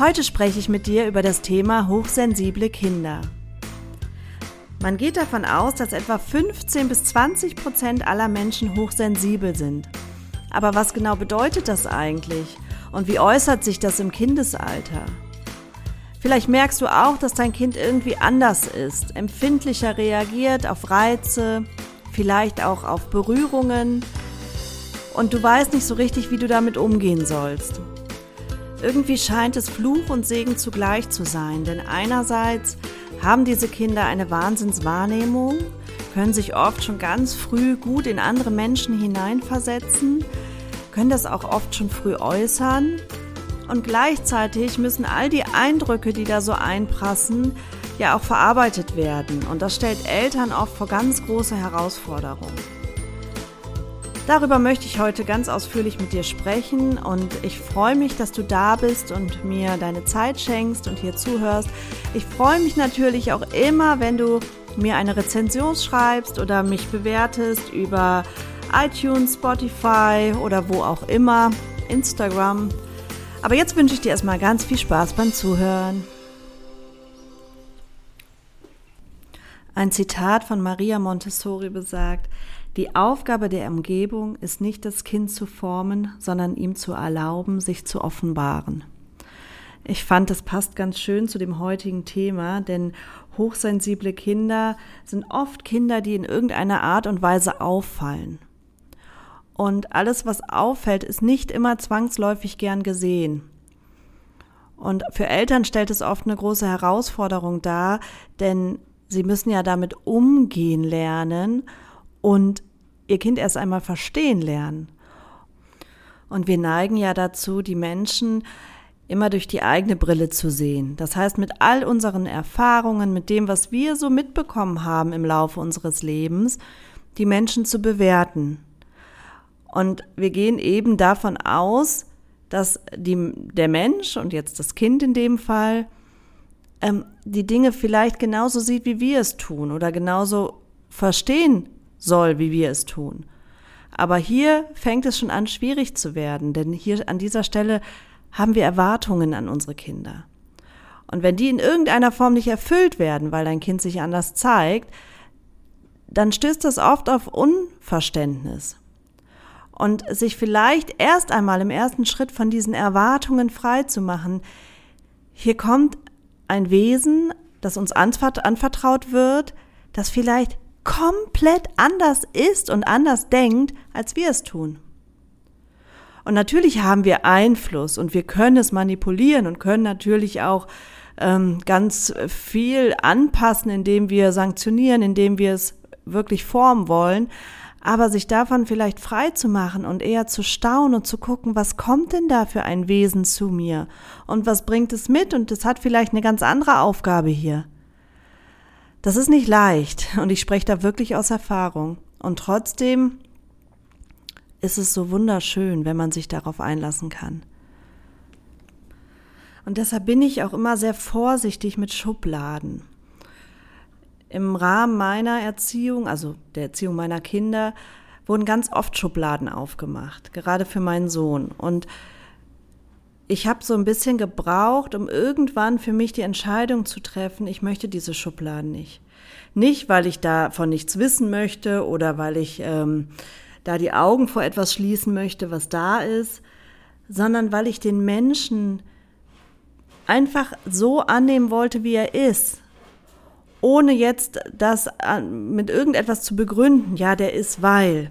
Heute spreche ich mit dir über das Thema hochsensible Kinder. Man geht davon aus, dass etwa 15 bis 20 Prozent aller Menschen hochsensibel sind. Aber was genau bedeutet das eigentlich? Und wie äußert sich das im Kindesalter? Vielleicht merkst du auch, dass dein Kind irgendwie anders ist, empfindlicher reagiert auf Reize, vielleicht auch auf Berührungen und du weißt nicht so richtig, wie du damit umgehen sollst. Irgendwie scheint es Fluch und Segen zugleich zu sein, denn einerseits haben diese Kinder eine Wahnsinnswahrnehmung, können sich oft schon ganz früh gut in andere Menschen hineinversetzen, können das auch oft schon früh äußern und gleichzeitig müssen all die Eindrücke, die da so einprassen, ja auch verarbeitet werden und das stellt Eltern oft vor ganz große Herausforderungen. Darüber möchte ich heute ganz ausführlich mit dir sprechen und ich freue mich, dass du da bist und mir deine Zeit schenkst und hier zuhörst. Ich freue mich natürlich auch immer, wenn du mir eine Rezension schreibst oder mich bewertest über iTunes, Spotify oder wo auch immer, Instagram. Aber jetzt wünsche ich dir erstmal ganz viel Spaß beim Zuhören. Ein Zitat von Maria Montessori besagt, die Aufgabe der Umgebung ist nicht das Kind zu formen, sondern ihm zu erlauben, sich zu offenbaren. Ich fand, das passt ganz schön zu dem heutigen Thema, denn hochsensible Kinder sind oft Kinder, die in irgendeiner Art und Weise auffallen. Und alles, was auffällt, ist nicht immer zwangsläufig gern gesehen. Und für Eltern stellt es oft eine große Herausforderung dar, denn sie müssen ja damit umgehen lernen und ihr Kind erst einmal verstehen lernen. Und wir neigen ja dazu, die Menschen immer durch die eigene Brille zu sehen. Das heißt, mit all unseren Erfahrungen, mit dem, was wir so mitbekommen haben im Laufe unseres Lebens, die Menschen zu bewerten. Und wir gehen eben davon aus, dass die, der Mensch und jetzt das Kind in dem Fall ähm, die Dinge vielleicht genauso sieht, wie wir es tun oder genauso verstehen soll, wie wir es tun. Aber hier fängt es schon an, schwierig zu werden, denn hier an dieser Stelle haben wir Erwartungen an unsere Kinder. Und wenn die in irgendeiner Form nicht erfüllt werden, weil dein Kind sich anders zeigt, dann stößt das oft auf Unverständnis. Und sich vielleicht erst einmal im ersten Schritt von diesen Erwartungen frei zu machen, hier kommt ein Wesen, das uns anvertraut wird, das vielleicht komplett anders ist und anders denkt, als wir es tun. Und natürlich haben wir Einfluss und wir können es manipulieren und können natürlich auch ähm, ganz viel anpassen, indem wir sanktionieren, indem wir es wirklich formen wollen. Aber sich davon vielleicht frei zu machen und eher zu staunen und zu gucken, was kommt denn da für ein Wesen zu mir und was bringt es mit und es hat vielleicht eine ganz andere Aufgabe hier. Das ist nicht leicht und ich spreche da wirklich aus Erfahrung. Und trotzdem ist es so wunderschön, wenn man sich darauf einlassen kann. Und deshalb bin ich auch immer sehr vorsichtig mit Schubladen. Im Rahmen meiner Erziehung, also der Erziehung meiner Kinder, wurden ganz oft Schubladen aufgemacht, gerade für meinen Sohn. Und ich habe so ein bisschen gebraucht, um irgendwann für mich die Entscheidung zu treffen, ich möchte diese Schubladen nicht. Nicht, weil ich davon nichts wissen möchte oder weil ich ähm, da die Augen vor etwas schließen möchte, was da ist, sondern weil ich den Menschen einfach so annehmen wollte, wie er ist, ohne jetzt das mit irgendetwas zu begründen, ja, der ist weil.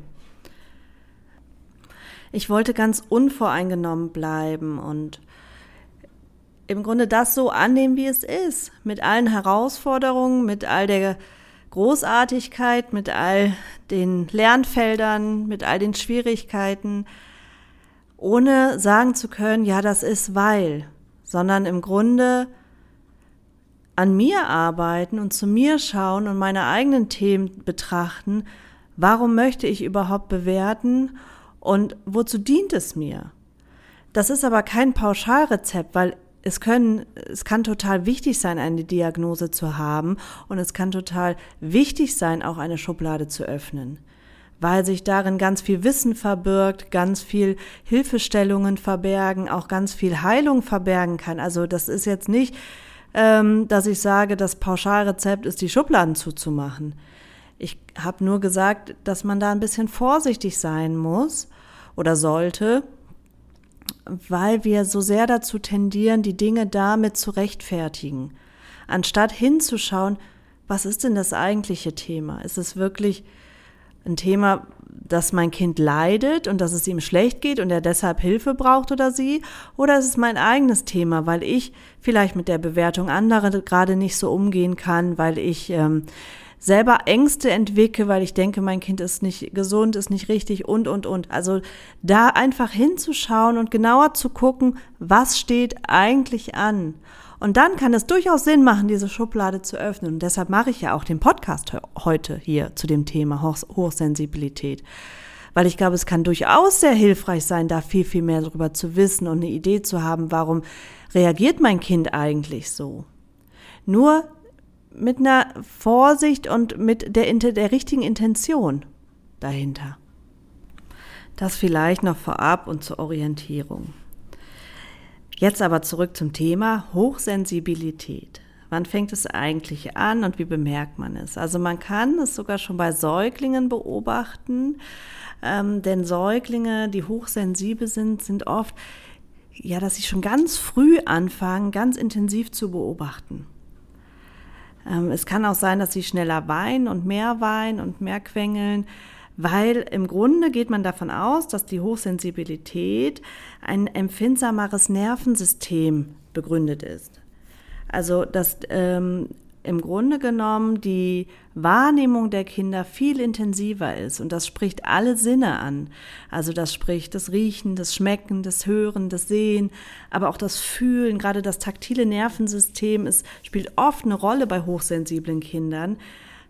Ich wollte ganz unvoreingenommen bleiben und im Grunde das so annehmen, wie es ist, mit allen Herausforderungen, mit all der Großartigkeit, mit all den Lernfeldern, mit all den Schwierigkeiten, ohne sagen zu können, ja, das ist weil, sondern im Grunde an mir arbeiten und zu mir schauen und meine eigenen Themen betrachten, warum möchte ich überhaupt bewerten und wozu dient es mir? Das ist aber kein Pauschalrezept, weil es können, es kann total wichtig sein, eine Diagnose zu haben und es kann total wichtig sein, auch eine Schublade zu öffnen, weil sich darin ganz viel Wissen verbirgt, ganz viel Hilfestellungen verbergen, auch ganz viel Heilung verbergen kann. Also das ist jetzt nicht, ähm, dass ich sage, das Pauschalrezept ist, die Schubladen zuzumachen. Ich habe nur gesagt, dass man da ein bisschen vorsichtig sein muss oder sollte, weil wir so sehr dazu tendieren, die Dinge damit zu rechtfertigen, anstatt hinzuschauen, was ist denn das eigentliche Thema? Ist es wirklich ein Thema, dass mein Kind leidet und dass es ihm schlecht geht und er deshalb Hilfe braucht oder sie? Oder ist es mein eigenes Thema, weil ich vielleicht mit der Bewertung anderer gerade nicht so umgehen kann, weil ich ähm, selber Ängste entwickle, weil ich denke, mein Kind ist nicht gesund, ist nicht richtig und, und, und. Also da einfach hinzuschauen und genauer zu gucken, was steht eigentlich an. Und dann kann es durchaus Sinn machen, diese Schublade zu öffnen. Und deshalb mache ich ja auch den Podcast heute hier zu dem Thema Hochsensibilität. Weil ich glaube, es kann durchaus sehr hilfreich sein, da viel, viel mehr darüber zu wissen und eine Idee zu haben, warum reagiert mein Kind eigentlich so. Nur mit einer Vorsicht und mit der, der richtigen Intention dahinter. Das vielleicht noch vorab und zur Orientierung. Jetzt aber zurück zum Thema Hochsensibilität. Wann fängt es eigentlich an und wie bemerkt man es? Also man kann es sogar schon bei Säuglingen beobachten, ähm, denn Säuglinge, die hochsensibel sind, sind oft, ja, dass sie schon ganz früh anfangen, ganz intensiv zu beobachten. Ähm, es kann auch sein, dass sie schneller weinen und mehr weinen und mehr quengeln, weil im Grunde geht man davon aus, dass die Hochsensibilität ein empfindsameres Nervensystem begründet ist. Also dass ähm, im Grunde genommen die Wahrnehmung der Kinder viel intensiver ist. Und das spricht alle Sinne an. Also das spricht das Riechen, das Schmecken, das Hören, das Sehen, aber auch das Fühlen. Gerade das taktile Nervensystem ist, spielt oft eine Rolle bei hochsensiblen Kindern.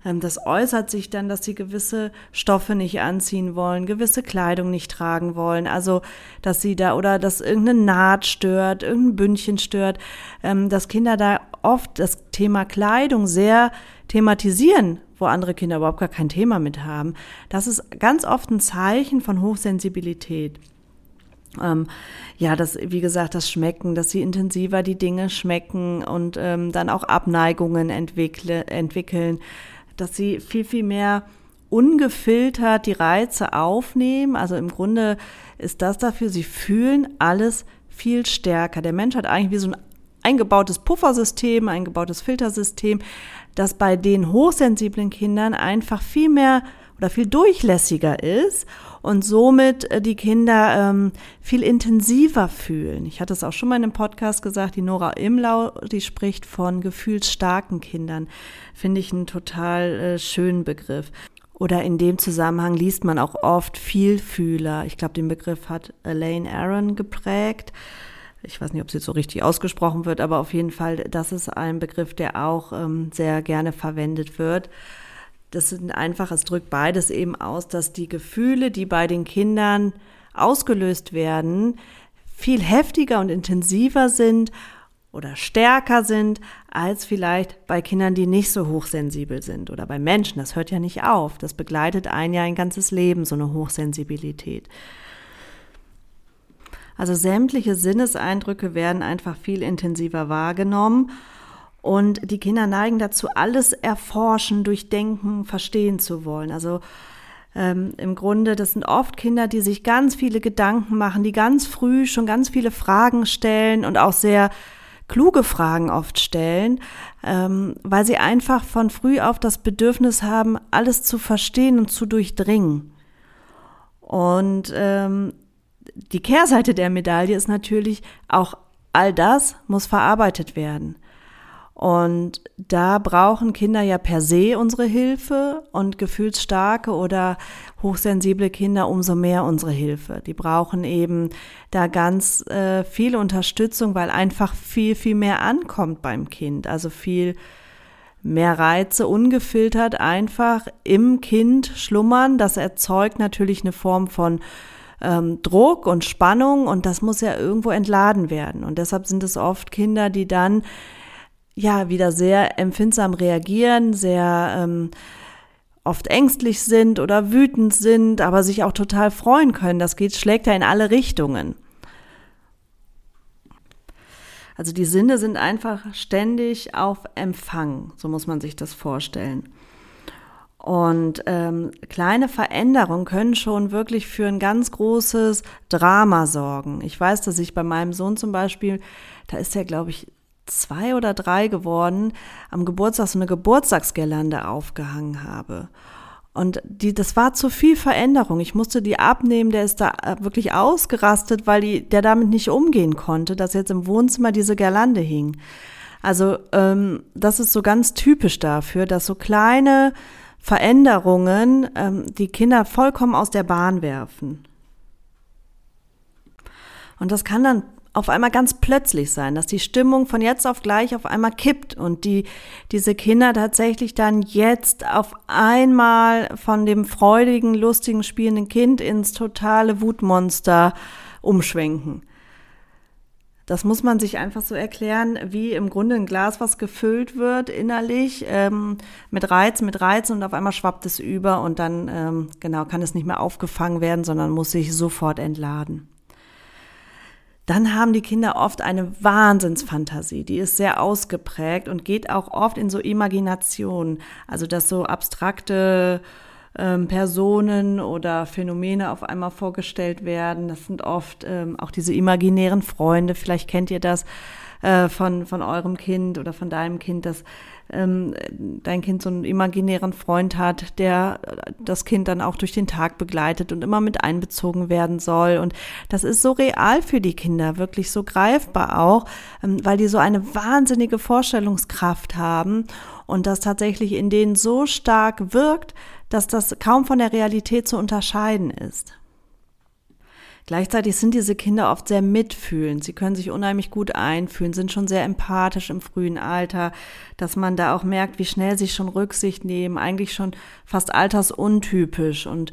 Ähm, das äußert sich dann, dass sie gewisse Stoffe nicht anziehen wollen, gewisse Kleidung nicht tragen wollen. Also, dass sie da oder dass irgendeine Naht stört, irgendein Bündchen stört, ähm, dass Kinder da oft das Thema Kleidung sehr thematisieren, wo andere Kinder überhaupt gar kein Thema mit haben. Das ist ganz oft ein Zeichen von Hochsensibilität. Ähm, ja, das, wie gesagt, das Schmecken, dass sie intensiver die Dinge schmecken und ähm, dann auch Abneigungen entwickle, entwickeln, dass sie viel, viel mehr ungefiltert die Reize aufnehmen. Also im Grunde ist das dafür, sie fühlen alles viel stärker. Der Mensch hat eigentlich wie so ein eingebautes Puffersystem, eingebautes Filtersystem, das bei den hochsensiblen Kindern einfach viel mehr oder viel durchlässiger ist und somit äh, die Kinder ähm, viel intensiver fühlen. Ich hatte es auch schon mal in einem Podcast gesagt, die Nora Imlau, die spricht von gefühlsstarken Kindern. Finde ich einen total äh, schönen Begriff. Oder in dem Zusammenhang liest man auch oft Vielfühler. Ich glaube, den Begriff hat Elaine Aaron geprägt. Ich weiß nicht, ob jetzt so richtig ausgesprochen wird, aber auf jeden Fall, das ist ein Begriff, der auch ähm, sehr gerne verwendet wird. Das sind einfach, es drückt beides eben aus, dass die Gefühle, die bei den Kindern ausgelöst werden, viel heftiger und intensiver sind oder stärker sind als vielleicht bei Kindern, die nicht so hochsensibel sind oder bei Menschen. Das hört ja nicht auf. Das begleitet ein ja ein ganzes Leben, so eine Hochsensibilität. Also sämtliche Sinneseindrücke werden einfach viel intensiver wahrgenommen und die Kinder neigen dazu, alles erforschen, durchdenken, verstehen zu wollen. Also ähm, im Grunde, das sind oft Kinder, die sich ganz viele Gedanken machen, die ganz früh schon ganz viele Fragen stellen und auch sehr kluge Fragen oft stellen, ähm, weil sie einfach von früh auf das Bedürfnis haben, alles zu verstehen und zu durchdringen. Und ähm, die Kehrseite der Medaille ist natürlich, auch all das muss verarbeitet werden. Und da brauchen Kinder ja per se unsere Hilfe und gefühlsstarke oder hochsensible Kinder umso mehr unsere Hilfe. Die brauchen eben da ganz äh, viel Unterstützung, weil einfach viel, viel mehr ankommt beim Kind. Also viel mehr Reize ungefiltert einfach im Kind schlummern. Das erzeugt natürlich eine Form von ähm, Druck und Spannung und das muss ja irgendwo entladen werden. Und deshalb sind es oft Kinder, die dann ja wieder sehr empfindsam reagieren, sehr ähm, oft ängstlich sind oder wütend sind, aber sich auch total freuen können. Das geht, schlägt ja in alle Richtungen. Also die Sinne sind einfach ständig auf Empfang, so muss man sich das vorstellen. Und ähm, kleine Veränderungen können schon wirklich für ein ganz großes Drama sorgen. Ich weiß, dass ich bei meinem Sohn zum Beispiel, da ist er, glaube ich, zwei oder drei geworden, am Geburtstag so eine Geburtstagsgelande aufgehangen habe. Und die, das war zu viel Veränderung. Ich musste die abnehmen. Der ist da äh, wirklich ausgerastet, weil die, der damit nicht umgehen konnte, dass jetzt im Wohnzimmer diese Girlande hing. Also ähm, das ist so ganz typisch dafür, dass so kleine Veränderungen ähm, die Kinder vollkommen aus der Bahn werfen. Und das kann dann auf einmal ganz plötzlich sein, dass die Stimmung von jetzt auf gleich auf einmal kippt und die, diese Kinder tatsächlich dann jetzt auf einmal von dem freudigen, lustigen, spielenden Kind ins totale Wutmonster umschwenken. Das muss man sich einfach so erklären, wie im Grunde ein Glas, was gefüllt wird innerlich ähm, mit Reiz, mit Reizen und auf einmal schwappt es über und dann ähm, genau kann es nicht mehr aufgefangen werden, sondern muss sich sofort entladen. Dann haben die Kinder oft eine Wahnsinnsfantasie, die ist sehr ausgeprägt und geht auch oft in so Imagination, also dass so abstrakte ähm, Personen oder Phänomene auf einmal vorgestellt werden. Das sind oft ähm, auch diese imaginären Freunde, vielleicht kennt ihr das äh, von, von eurem Kind oder von deinem Kind, dass ähm, dein Kind so einen imaginären Freund hat, der das Kind dann auch durch den Tag begleitet und immer mit einbezogen werden soll. Und das ist so real für die Kinder, wirklich so greifbar auch, ähm, weil die so eine wahnsinnige Vorstellungskraft haben und das tatsächlich in denen so stark wirkt, dass das kaum von der Realität zu unterscheiden ist. Gleichzeitig sind diese Kinder oft sehr mitfühlend. Sie können sich unheimlich gut einfühlen, sind schon sehr empathisch im frühen Alter, dass man da auch merkt, wie schnell sie schon Rücksicht nehmen, eigentlich schon fast altersuntypisch und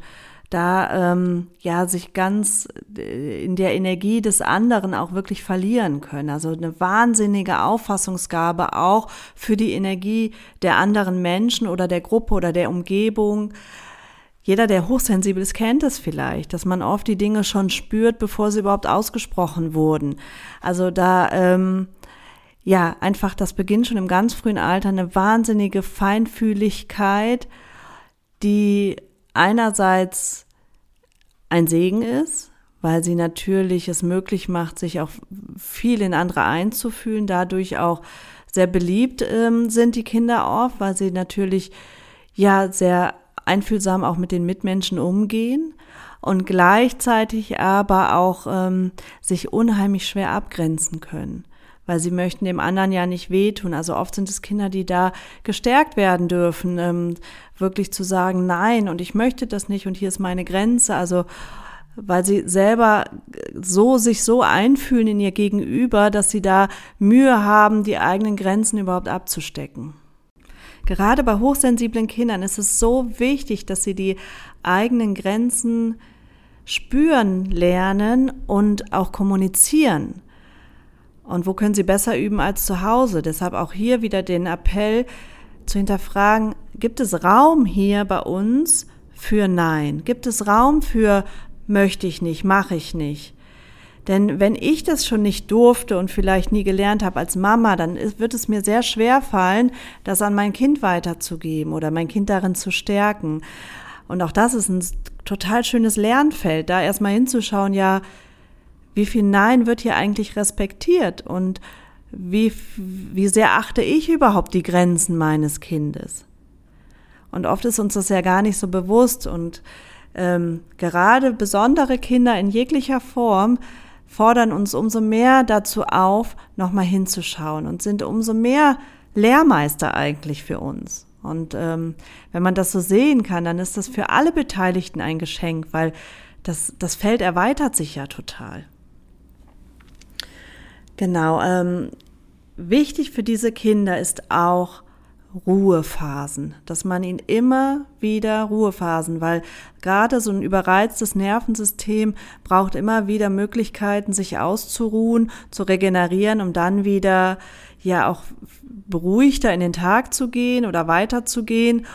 da ähm, ja sich ganz äh, in der Energie des anderen auch wirklich verlieren können. Also eine wahnsinnige Auffassungsgabe auch für die Energie der anderen Menschen oder der Gruppe oder der Umgebung jeder, der hochsensibel ist, kennt es vielleicht, dass man oft die Dinge schon spürt, bevor sie überhaupt ausgesprochen wurden. Also da, ähm, ja, einfach, das beginnt schon im ganz frühen Alter eine wahnsinnige Feinfühligkeit, die einerseits ein Segen ist, weil sie natürlich es möglich macht, sich auch viel in andere einzufühlen, dadurch auch sehr beliebt ähm, sind die Kinder oft, weil sie natürlich ja sehr einfühlsam auch mit den Mitmenschen umgehen und gleichzeitig aber auch ähm, sich unheimlich schwer abgrenzen können weil sie möchten dem anderen ja nicht wehtun. Also oft sind es Kinder, die da gestärkt werden dürfen, ähm, wirklich zu sagen, nein, und ich möchte das nicht und hier ist meine Grenze. Also weil sie selber so sich so einfühlen in ihr Gegenüber, dass sie da Mühe haben, die eigenen Grenzen überhaupt abzustecken. Gerade bei hochsensiblen Kindern ist es so wichtig, dass sie die eigenen Grenzen spüren lernen und auch kommunizieren. Und wo können sie besser üben als zu Hause? Deshalb auch hier wieder den Appell zu hinterfragen, gibt es Raum hier bei uns für Nein? Gibt es Raum für möchte ich nicht, mache ich nicht? Denn wenn ich das schon nicht durfte und vielleicht nie gelernt habe als Mama, dann wird es mir sehr schwer fallen, das an mein Kind weiterzugeben oder mein Kind darin zu stärken. Und auch das ist ein total schönes Lernfeld, da erstmal hinzuschauen, ja, wie viel Nein wird hier eigentlich respektiert und wie, wie sehr achte ich überhaupt die Grenzen meines Kindes? Und oft ist uns das ja gar nicht so bewusst und ähm, gerade besondere Kinder in jeglicher Form fordern uns umso mehr dazu auf, nochmal hinzuschauen und sind umso mehr Lehrmeister eigentlich für uns. Und ähm, wenn man das so sehen kann, dann ist das für alle Beteiligten ein Geschenk, weil das, das Feld erweitert sich ja total. Genau. Ähm, wichtig für diese Kinder ist auch Ruhephasen, dass man ihnen immer wieder Ruhephasen, weil gerade so ein überreiztes Nervensystem braucht immer wieder Möglichkeiten, sich auszuruhen, zu regenerieren, um dann wieder ja auch beruhigter in den Tag zu gehen oder weiterzugehen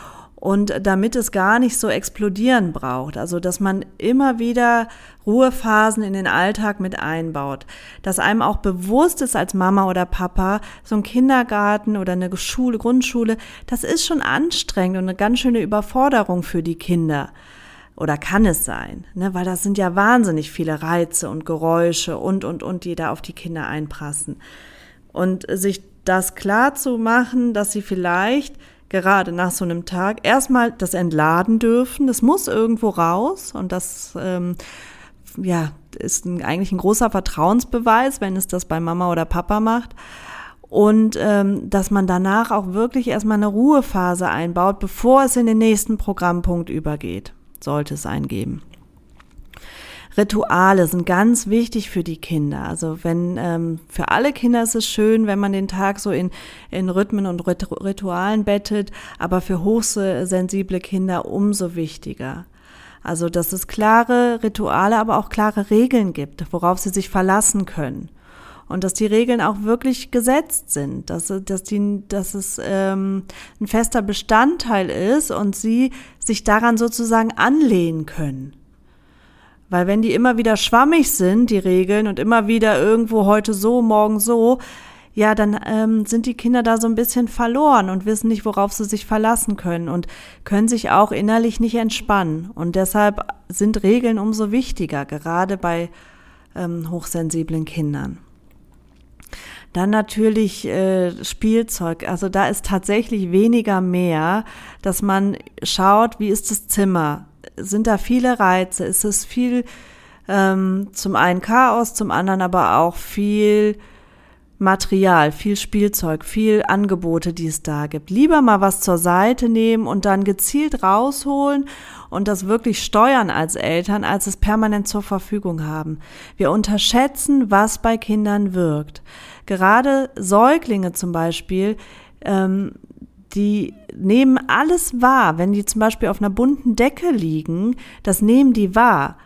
und damit es gar nicht so explodieren braucht. Also, dass man immer wieder Ruhephasen in den Alltag mit einbaut. Dass einem auch bewusst ist als Mama oder Papa, so ein Kindergarten oder eine Schule, Grundschule, das ist schon anstrengend und eine ganz schöne Überforderung für die Kinder. Oder kann es sein, ne? weil das sind ja wahnsinnig viele Reize und Geräusche und, und, und, die da auf die Kinder einprassen. Und sich das klar zu machen, dass sie vielleicht gerade nach so einem Tag erstmal das entladen dürfen. Das muss irgendwo raus und das ähm, ja, ist ein, eigentlich ein großer Vertrauensbeweis, wenn es das bei Mama oder Papa macht. Und ähm, dass man danach auch wirklich erstmal eine Ruhephase einbaut, bevor es in den nächsten Programmpunkt übergeht, sollte es eingeben. Rituale sind ganz wichtig für die Kinder. Also wenn ähm, für alle Kinder ist es schön, wenn man den Tag so in, in Rhythmen und Ritualen bettet, aber für hochsensible Kinder umso wichtiger. Also dass es klare Rituale, aber auch klare Regeln gibt, worauf sie sich verlassen können. Und dass die Regeln auch wirklich gesetzt sind, dass, dass, die, dass es ähm, ein fester Bestandteil ist und sie sich daran sozusagen anlehnen können. Weil wenn die immer wieder schwammig sind, die Regeln, und immer wieder irgendwo heute so, morgen so, ja, dann ähm, sind die Kinder da so ein bisschen verloren und wissen nicht, worauf sie sich verlassen können und können sich auch innerlich nicht entspannen. Und deshalb sind Regeln umso wichtiger, gerade bei ähm, hochsensiblen Kindern. Dann natürlich äh, Spielzeug. Also da ist tatsächlich weniger mehr, dass man schaut, wie ist das Zimmer? Sind da viele Reize. Es ist viel, ähm, zum einen Chaos, zum anderen aber auch viel Material, viel Spielzeug, viel Angebote, die es da gibt. Lieber mal was zur Seite nehmen und dann gezielt rausholen und das wirklich steuern als Eltern, als es permanent zur Verfügung haben. Wir unterschätzen, was bei Kindern wirkt. Gerade Säuglinge zum Beispiel, ähm, die nehmen alles wahr. Wenn die zum Beispiel auf einer bunten Decke liegen, das nehmen die wahr.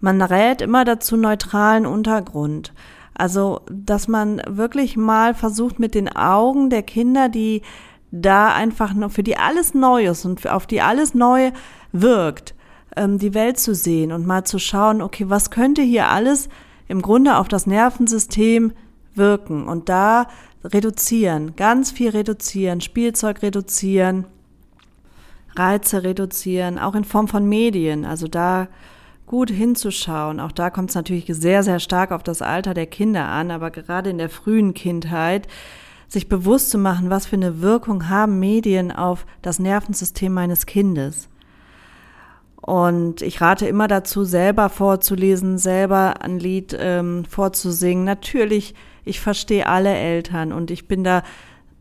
Man rät immer dazu neutralen Untergrund. Also, dass man wirklich mal versucht mit den Augen der Kinder, die da einfach nur, für die alles neu ist und auf die alles neu wirkt, ähm, die Welt zu sehen und mal zu schauen, okay, was könnte hier alles im Grunde auf das Nervensystem wirken und da reduzieren, ganz viel reduzieren, Spielzeug reduzieren, Reize reduzieren, auch in Form von Medien. Also da gut hinzuschauen. Auch da kommt es natürlich sehr, sehr stark auf das Alter der Kinder an, aber gerade in der frühen Kindheit sich bewusst zu machen, was für eine Wirkung haben Medien auf das Nervensystem meines Kindes. Und ich rate immer dazu, selber vorzulesen, selber ein Lied ähm, vorzusingen. Natürlich ich verstehe alle Eltern und ich bin da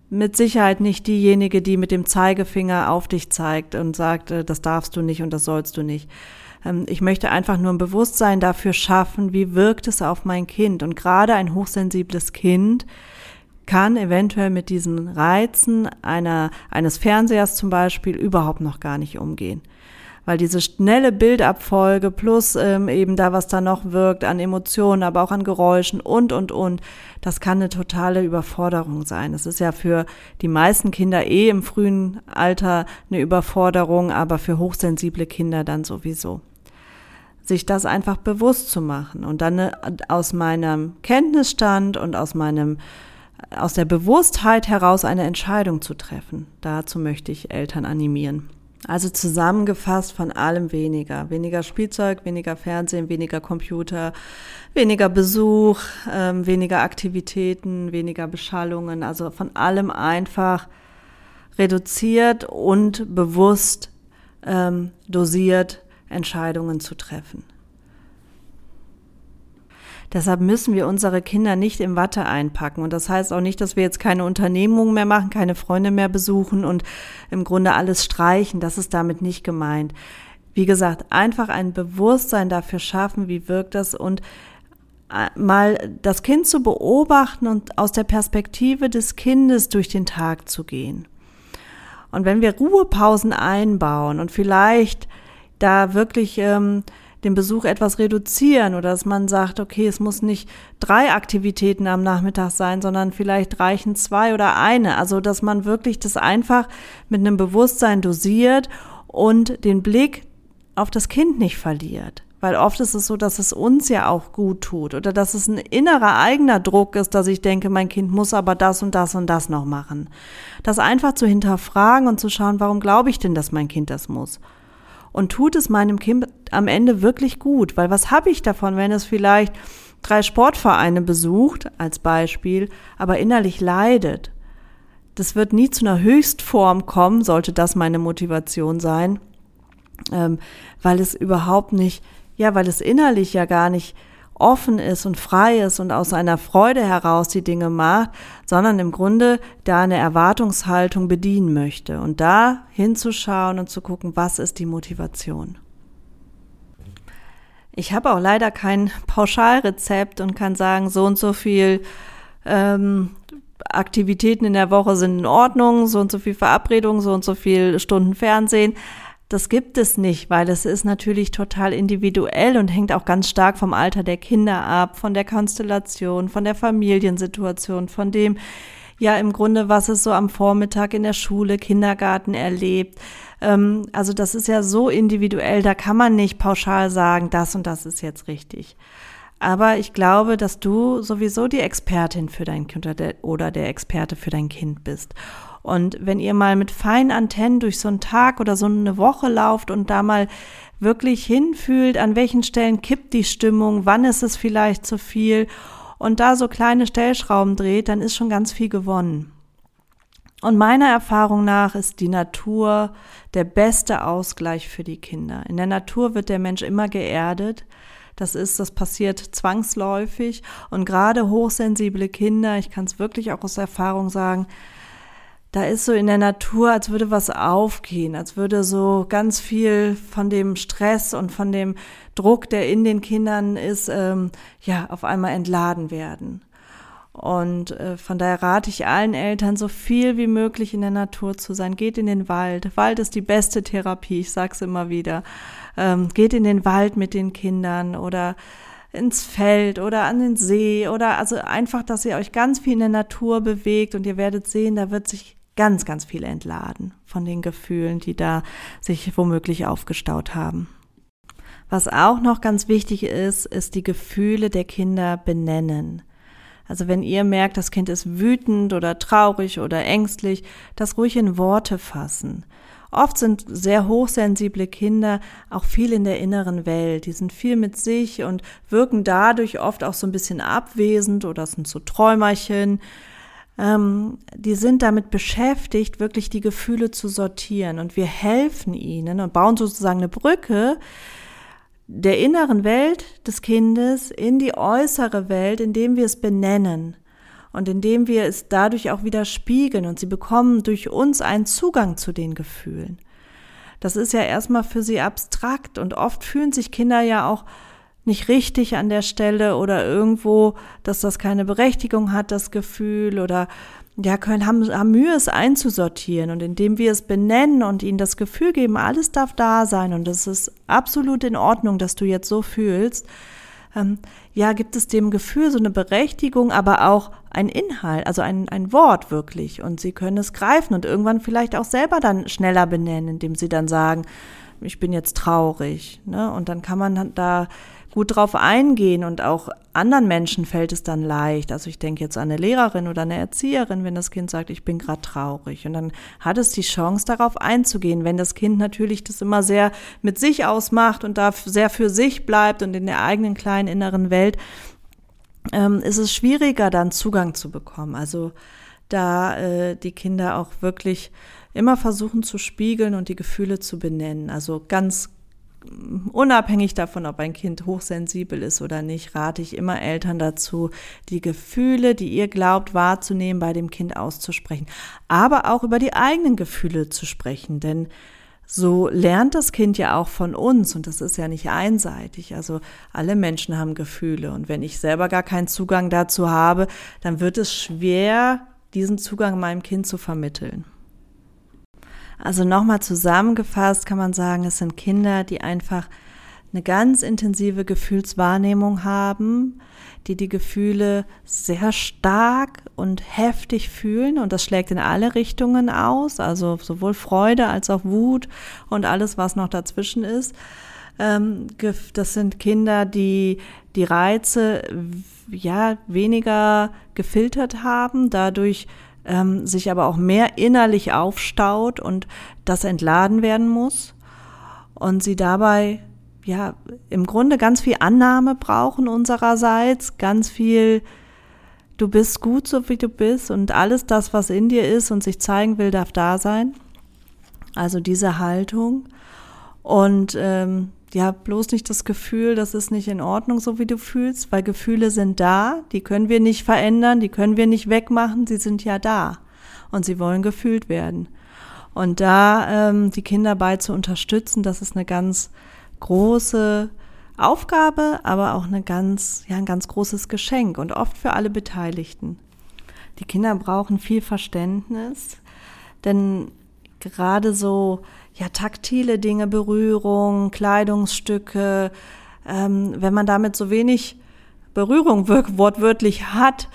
mit Sicherheit nicht diejenige, die mit dem Zeigefinger auf dich zeigt und sagt, äh, das darfst du nicht und das sollst du nicht. Ähm, ich möchte einfach nur ein Bewusstsein dafür schaffen, wie wirkt es auf mein Kind. Und gerade ein hochsensibles Kind kann eventuell mit diesen Reizen einer, eines Fernsehers zum Beispiel überhaupt noch gar nicht umgehen weil diese schnelle Bildabfolge plus ähm, eben da, was da noch wirkt an Emotionen, aber auch an Geräuschen und, und, und, das kann eine totale Überforderung sein. Das ist ja für die meisten Kinder eh im frühen Alter eine Überforderung, aber für hochsensible Kinder dann sowieso sich das einfach bewusst zu machen und dann äh, aus meinem Kenntnisstand und aus meinem aus der Bewusstheit heraus eine Entscheidung zu treffen. Dazu möchte ich Eltern animieren. Also zusammengefasst von allem weniger. Weniger Spielzeug, weniger Fernsehen, weniger Computer, weniger Besuch, ähm, weniger Aktivitäten, weniger Beschallungen. Also von allem einfach reduziert und bewusst ähm, dosiert Entscheidungen zu treffen. Deshalb müssen wir unsere Kinder nicht in Watte einpacken. Und das heißt auch nicht, dass wir jetzt keine Unternehmungen mehr machen, keine Freunde mehr besuchen und im Grunde alles streichen. Das ist damit nicht gemeint. Wie gesagt, einfach ein Bewusstsein dafür schaffen, wie wirkt das und äh, mal das Kind zu beobachten und aus der Perspektive des Kindes durch den Tag zu gehen. Und wenn wir Ruhepausen einbauen und vielleicht da wirklich ähm, den Besuch etwas reduzieren oder dass man sagt, okay, es muss nicht drei Aktivitäten am Nachmittag sein, sondern vielleicht reichen zwei oder eine. Also, dass man wirklich das einfach mit einem Bewusstsein dosiert und den Blick auf das Kind nicht verliert. Weil oft ist es so, dass es uns ja auch gut tut oder dass es ein innerer eigener Druck ist, dass ich denke, mein Kind muss aber das und das und das noch machen. Das einfach zu hinterfragen und zu schauen, warum glaube ich denn, dass mein Kind das muss? Und tut es meinem Kind am Ende wirklich gut, weil was habe ich davon, wenn es vielleicht drei Sportvereine besucht, als Beispiel, aber innerlich leidet? Das wird nie zu einer Höchstform kommen, sollte das meine Motivation sein, ähm, weil es überhaupt nicht, ja, weil es innerlich ja gar nicht offen ist und frei ist und aus einer Freude heraus die Dinge macht, sondern im Grunde da eine Erwartungshaltung bedienen möchte und da hinzuschauen und zu gucken, was ist die Motivation. Ich habe auch leider kein Pauschalrezept und kann sagen, so und so viel ähm, Aktivitäten in der Woche sind in Ordnung, so und so viel Verabredungen, so und so viel Stunden Fernsehen. Das gibt es nicht, weil es ist natürlich total individuell und hängt auch ganz stark vom Alter der Kinder ab, von der Konstellation, von der Familiensituation, von dem, ja, im Grunde, was es so am Vormittag in der Schule, Kindergarten erlebt. Ähm, also das ist ja so individuell, da kann man nicht pauschal sagen, das und das ist jetzt richtig. Aber ich glaube, dass du sowieso die Expertin für dein Kind oder der Experte für dein Kind bist. Und wenn ihr mal mit feinen Antennen durch so einen Tag oder so eine Woche lauft und da mal wirklich hinfühlt, an welchen Stellen kippt die Stimmung, wann ist es vielleicht zu viel und da so kleine Stellschrauben dreht, dann ist schon ganz viel gewonnen. Und meiner Erfahrung nach ist die Natur der beste Ausgleich für die Kinder. In der Natur wird der Mensch immer geerdet. Das ist, das passiert zwangsläufig. Und gerade hochsensible Kinder, ich kann es wirklich auch aus Erfahrung sagen, da ist so in der Natur, als würde was aufgehen, als würde so ganz viel von dem Stress und von dem Druck, der in den Kindern ist, ähm, ja, auf einmal entladen werden. Und äh, von daher rate ich allen Eltern, so viel wie möglich in der Natur zu sein. Geht in den Wald. Wald ist die beste Therapie, ich sag's immer wieder. Ähm, geht in den Wald mit den Kindern oder ins Feld oder an den See oder also einfach, dass ihr euch ganz viel in der Natur bewegt und ihr werdet sehen, da wird sich ganz, ganz viel entladen von den Gefühlen, die da sich womöglich aufgestaut haben. Was auch noch ganz wichtig ist, ist die Gefühle der Kinder benennen. Also wenn ihr merkt, das Kind ist wütend oder traurig oder ängstlich, das ruhig in Worte fassen. Oft sind sehr hochsensible Kinder auch viel in der inneren Welt. Die sind viel mit sich und wirken dadurch oft auch so ein bisschen abwesend oder sind so Träumerchen ähm, die sind damit beschäftigt, wirklich die Gefühle zu sortieren. Und wir helfen ihnen und bauen sozusagen eine Brücke der inneren Welt des Kindes in die äußere Welt, indem wir es benennen und indem wir es dadurch auch wieder spiegeln und sie bekommen durch uns einen Zugang zu den Gefühlen. Das ist ja erstmal für sie abstrakt und oft fühlen sich Kinder ja auch nicht richtig an der Stelle oder irgendwo, dass das keine Berechtigung hat, das Gefühl oder ja, können, haben, haben Mühe, es einzusortieren. Und indem wir es benennen und ihnen das Gefühl geben, alles darf da sein und es ist absolut in Ordnung, dass du jetzt so fühlst, ähm, ja, gibt es dem Gefühl so eine Berechtigung, aber auch ein Inhalt, also ein, ein Wort wirklich. Und sie können es greifen und irgendwann vielleicht auch selber dann schneller benennen, indem sie dann sagen, ich bin jetzt traurig. Ne? Und dann kann man da gut drauf eingehen und auch anderen Menschen fällt es dann leicht. Also ich denke jetzt an eine Lehrerin oder eine Erzieherin, wenn das Kind sagt, ich bin gerade traurig. Und dann hat es die Chance, darauf einzugehen. Wenn das Kind natürlich das immer sehr mit sich ausmacht und da sehr für sich bleibt und in der eigenen kleinen inneren Welt, ähm, ist es schwieriger, dann Zugang zu bekommen. Also da äh, die Kinder auch wirklich immer versuchen zu spiegeln und die Gefühle zu benennen. Also ganz unabhängig davon, ob ein Kind hochsensibel ist oder nicht, rate ich immer Eltern dazu, die Gefühle, die ihr glaubt wahrzunehmen, bei dem Kind auszusprechen. Aber auch über die eigenen Gefühle zu sprechen, denn so lernt das Kind ja auch von uns und das ist ja nicht einseitig. Also alle Menschen haben Gefühle und wenn ich selber gar keinen Zugang dazu habe, dann wird es schwer, diesen Zugang meinem Kind zu vermitteln. Also nochmal zusammengefasst kann man sagen, es sind Kinder, die einfach eine ganz intensive Gefühlswahrnehmung haben, die die Gefühle sehr stark und heftig fühlen und das schlägt in alle Richtungen aus, also sowohl Freude als auch Wut und alles, was noch dazwischen ist. Ähm, das sind Kinder, die die Reize ja weniger gefiltert haben, dadurch ähm, sich aber auch mehr innerlich aufstaut und das entladen werden muss und sie dabei ja im Grunde ganz viel Annahme brauchen unsererseits, ganz viel du bist gut so wie du bist und alles das, was in dir ist und sich zeigen will, darf da sein. Also diese Haltung und ähm, ja, bloß nicht das Gefühl, das ist nicht in Ordnung, so wie du fühlst, weil Gefühle sind da, die können wir nicht verändern, die können wir nicht wegmachen, sie sind ja da und sie wollen gefühlt werden. Und da ähm, die Kinder bei zu unterstützen, das ist eine ganz große Aufgabe, aber auch eine ganz, ja, ein ganz großes Geschenk und oft für alle Beteiligten. Die Kinder brauchen viel Verständnis, denn gerade so ja taktile Dinge, Berührung, Kleidungsstücke, ähm, wenn man damit so wenig Berührung wortwörtlich hat,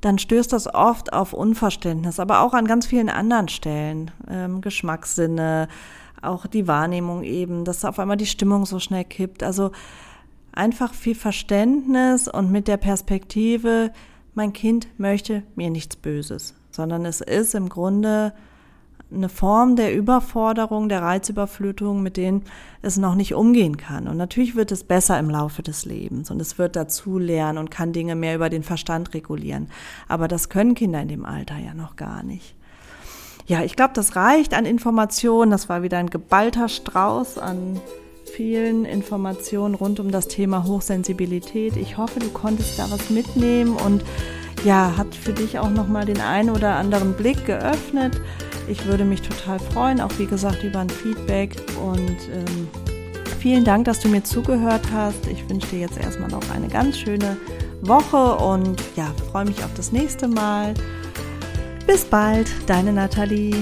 dann stößt das oft auf Unverständnis, aber auch an ganz vielen anderen Stellen, ähm, Geschmackssinne, auch die Wahrnehmung eben, dass auf einmal die Stimmung so schnell kippt. Also einfach viel Verständnis und mit der Perspektive, mein Kind möchte mir nichts Böses, sondern es ist im Grunde eine Form der Überforderung, der Reizüberflutung, mit denen es noch nicht umgehen kann. Und natürlich wird es besser im Laufe des Lebens und es wird dazu lernen und kann Dinge mehr über den Verstand regulieren. Aber das können Kinder in dem Alter ja noch gar nicht. Ja, ich glaube, das reicht an Informationen. Das war wieder ein geballter Strauß an vielen Informationen rund um das Thema Hochsensibilität. Ich hoffe, du konntest da was mitnehmen und ja, hat für dich auch nochmal den einen oder anderen Blick geöffnet. Ich würde mich total freuen, auch wie gesagt über ein Feedback und ähm, vielen Dank, dass du mir zugehört hast. Ich wünsche dir jetzt erstmal noch eine ganz schöne Woche und ja, freue mich auf das nächste Mal. Bis bald, deine Nathalie.